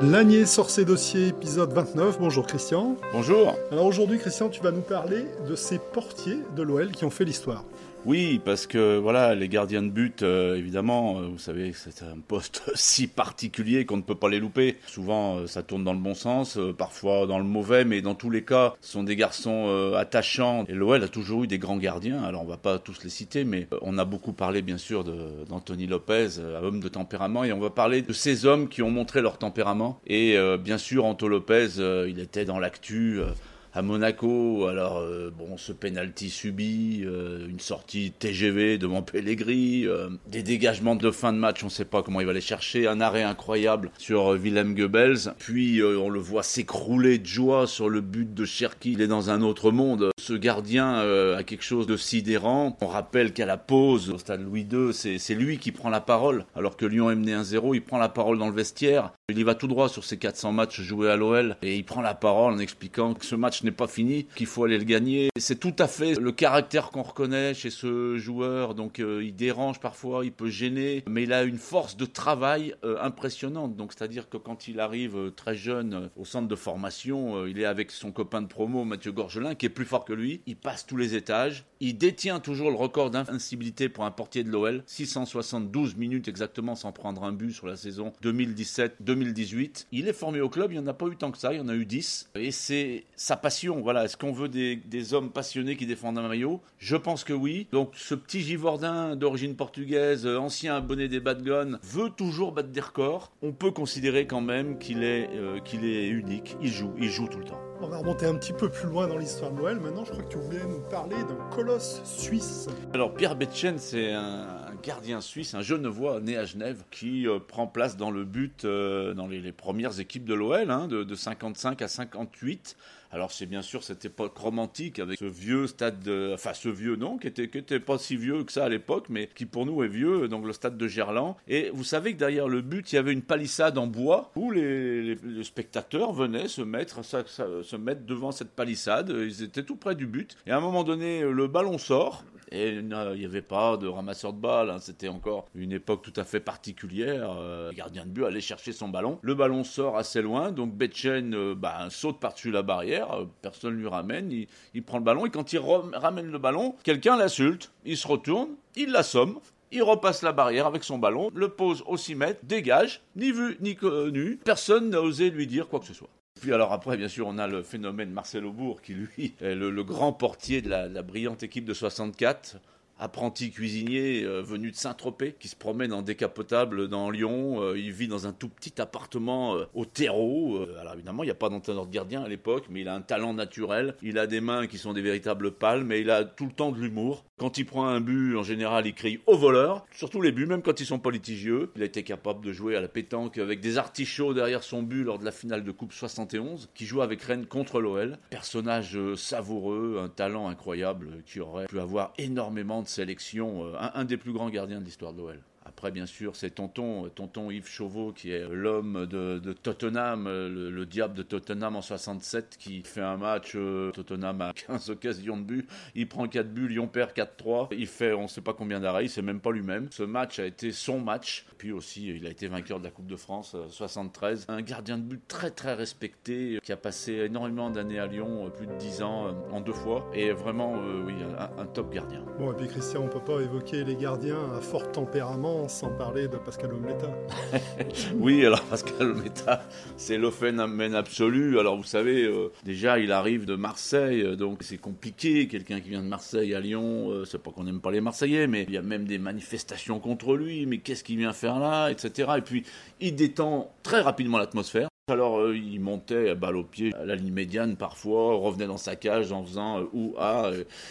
Lanier sort ses dossiers, épisode 29. Bonjour Christian. Bonjour. Alors aujourd'hui Christian, tu vas nous parler de ces portiers de l'OL qui ont fait l'histoire. Oui, parce que voilà, les gardiens de but, euh, évidemment, euh, vous savez, c'est un poste si particulier qu'on ne peut pas les louper. Souvent, euh, ça tourne dans le bon sens, parfois dans le mauvais, mais dans tous les cas, ce sont des garçons attachants. Et l'OL a toujours eu des grands gardiens. Alors, on va pas tous les citer, mais on a beaucoup parlé, bien sûr, d'Anthony Lopez, homme de tempérament, et on va parler de ces hommes qui ont montré leur tempérament. Et bien sûr, Anto Lopez, il était dans l'actu Monaco. Alors, euh, bon, ce penalty subi, euh, une sortie TGV devant Pellegrini, euh, des dégagements de fin de match, on ne sait pas comment il va les chercher, un arrêt incroyable sur Willem Goebbels, puis on le voit s'écrouler de joie sur le but de Cherki. Il est dans un autre monde. Ce gardien a quelque chose de sidérant. On rappelle qu'à la pause au stade Louis II, c'est lui qui prend la parole, alors que Lyon est mené 1-0, il prend la parole dans le vestiaire. Il y va tout droit sur ses 400 matchs joués à l'OL et il prend la parole en expliquant que ce match pas fini, qu'il faut aller le gagner. C'est tout à fait le caractère qu'on reconnaît chez ce joueur. Donc euh, il dérange parfois, il peut gêner, mais il a une force de travail euh, impressionnante. Donc c'est-à-dire que quand il arrive euh, très jeune au centre de formation, il est avec son copain de promo Mathieu Gorgelin qui est plus fort que lui. Il passe tous les étages. Il détient toujours le record d'invincibilité pour un portier de l'OL, 672 minutes exactement sans prendre un but sur la saison 2017-2018. 2018. Il est formé au club, il n'y en a pas eu tant que ça, il y en a eu 10. Et c'est sa voilà. Est-ce qu'on veut des, hommes passionnés qui défendent un maillot? Je pense que oui. Donc ce petit Givordin d'origine portugaise, ancien abonné des Bad veut toujours battre des records. On peut considérer quand même qu'il est, euh, qu'il est unique. Il joue, il joue tout le temps. On va remonter un petit peu plus loin dans l'histoire de Noël. Maintenant, je crois que tu voulais nous parler d'un colosse suisse. Alors, Pierre Betchen, c'est un, gardien suisse, un genevois né à Genève, qui euh, prend place dans le but euh, dans les, premières équipes de l'OL, hein, de, de 55 à 58. Alors c'est bien sûr cette époque romantique avec ce vieux stade, de, enfin ce vieux non, qui était, qui était pas si vieux que ça à l'époque, mais qui pour nous est vieux, donc le stade de Gerland. Et vous savez que derrière le but, il y avait une palissade en bois où les, spectateurs venaient se mettre, se mettre devant cette palissade. Ils étaient tout près du but. Et à un moment donné, le ballon sort et il n'y avait pas de ramasseur de balles, hein. c'était encore une époque tout à fait particulière. Euh, le gardien de but allait chercher son ballon. Le ballon sort assez loin, donc Betchen euh, bah, saute par-dessus la barrière, euh, personne ne lui ramène, il, prend le ballon, et quand il ramène le ballon, quelqu'un l'insulte, il se retourne, il l'assomme, il repasse la barrière avec son ballon, le pose au 6 mètres, dégage, ni vu ni connu, personne n'a osé lui dire quoi que ce soit. Puis alors après, bien sûr, on a le phénomène Marcel Aubourg, qui lui est le, grand portier de la, brillante équipe de 64 apprenti cuisinier euh, venu de Saint-Tropez qui se promène en décapotable dans Lyon. Euh, il vit dans un tout petit appartement euh, au terreau. alors évidemment, il n'y a pas d'entraîneur de gardien à l'époque, mais il a un talent naturel. Il a des mains qui sont des véritables palmes mais il a tout le temps de l'humour. Quand il prend un but, en général, il crie au voleur, surtout les buts, même quand ils sont pas litigieux. Il a été capable de jouer à la pétanque avec des artichauts derrière son but lors de la finale de Coupe 71, qui joue avec Rennes contre l'OL. Personnage savoureux, un talent incroyable qui aurait pu avoir énormément de sélection, euh, un, des plus grands gardiens de l'histoire de l'OL. Après, bien sûr, c'est tonton, tonton Yves Chauveau, qui est l'homme de, Tottenham, le, diable de Tottenham en 67, qui fait un match. Euh, Tottenham a 15 occasions de but. Il prend 4 buts, Lyon perd 4-3. Il fait on ne sait pas combien d'arrêts, il sait même pas lui-même. Ce match a été son match. Puis aussi, il a été vainqueur de la Coupe de France 73. Euh, un gardien de but très très respecté, euh, qui a passé énormément d'années à Lyon, plus de 10 ans en deux fois. Et vraiment, oui, un, top gardien. Bon, et puis Christian, on peut pas évoquer les gardiens à fort tempérament sans parler de Pascal Ometa. oui, alors Pascal Ometa, c'est le phénomène absolu. Alors vous savez, euh, déjà il arrive de Marseille, euh, donc c'est compliqué. Quelqu'un qui vient de Marseille à Lyon, euh, c'est pas qu'on n'aime pas les Marseillais, mais il y a même des manifestations contre lui. Mais qu'est-ce qu'il vient faire là, etc. Et puis il détend très rapidement l'atmosphère. Alors euh, il montait balle au pied à la ligne médiane parfois, revenait dans sa cage en faisant euh, ou ah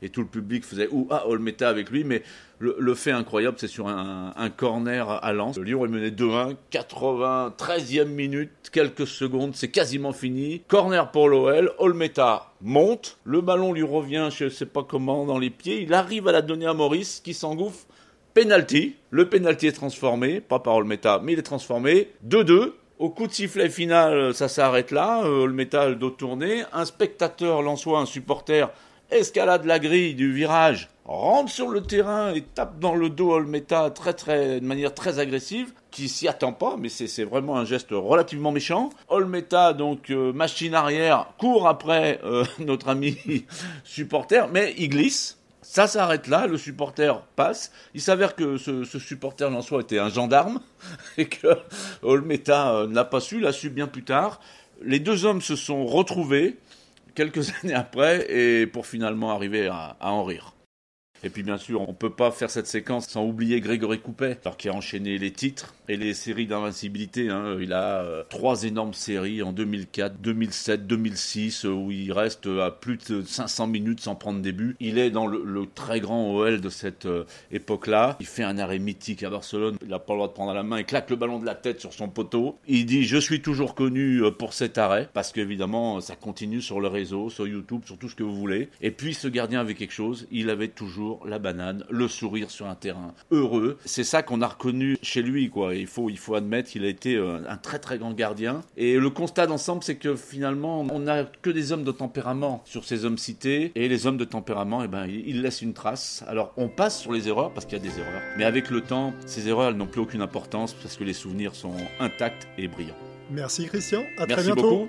et, tout le public faisait ou ah Olmeta avec lui, mais le, fait incroyable c'est sur un, corner à Lens. Le Lyon est mené 2-1, 93e minute, quelques secondes, c'est quasiment fini. Corner pour l'OL, Olmeta monte, le ballon lui revient je sais pas comment dans les pieds, il arrive à la donner à Maurice qui s'engouffre. Penalty, le penalty est transformé, pas par Olmeta, mais il est transformé. 2-2, au coup de sifflet final, ça s'arrête là, euh, le métal dos tourné, un spectateur lançois, un supporter, escalade la grille du virage, rentre sur le terrain et tape dans le dos Olmeta très très de manière très agressive, qui s'y attend pas, mais c'est vraiment un geste relativement méchant. Olmeta donc euh, machine arrière court après euh, notre ami supporter, mais il glisse. Ça s'arrête là, le supporter passe. Il s'avère que ce, supporter en soi était un gendarme et que Olmeta euh, n'a pas su, l'a su bien plus tard. Les deux hommes se sont retrouvés quelques années après et pour finalement arriver à en rire. Et puis bien sûr, on ne peut pas faire cette séquence sans oublier Grégory Coupet, alors qui a enchaîné les titres et les séries d'invincibilité. Hein. Il a euh, trois énormes séries en 2004, 2007, 2006, où il reste à plus de 500 minutes sans prendre début. Il est dans le, très grand OL de cette euh, époque-là. Il fait un arrêt mythique à Barcelone. Il n'a pas le droit de prendre à la main. Il claque le ballon de la tête sur son poteau. Il dit Je suis toujours connu euh, pour cet arrêt, parce qu'évidemment, ça continue sur le réseau, sur YouTube, sur tout ce que vous voulez. Et puis, ce gardien avait quelque chose. Il avait toujours la banane, le sourire sur un terrain heureux. C'est ça qu'on a reconnu chez lui, quoi. Il faut, il faut admettre qu'il a été euh, un très très grand gardien. Et le constat d'ensemble, c'est que finalement, on n'a que des hommes de tempérament sur ces hommes cités. Et les hommes de tempérament, eh ben, ils laissent une trace. Alors, on passe sur les erreurs parce qu'il y a des erreurs. Mais avec le temps, ces erreurs, elles n'ont plus aucune importance parce que les souvenirs sont intacts et brillants. Merci Christian, à très bientôt. Beaucoup.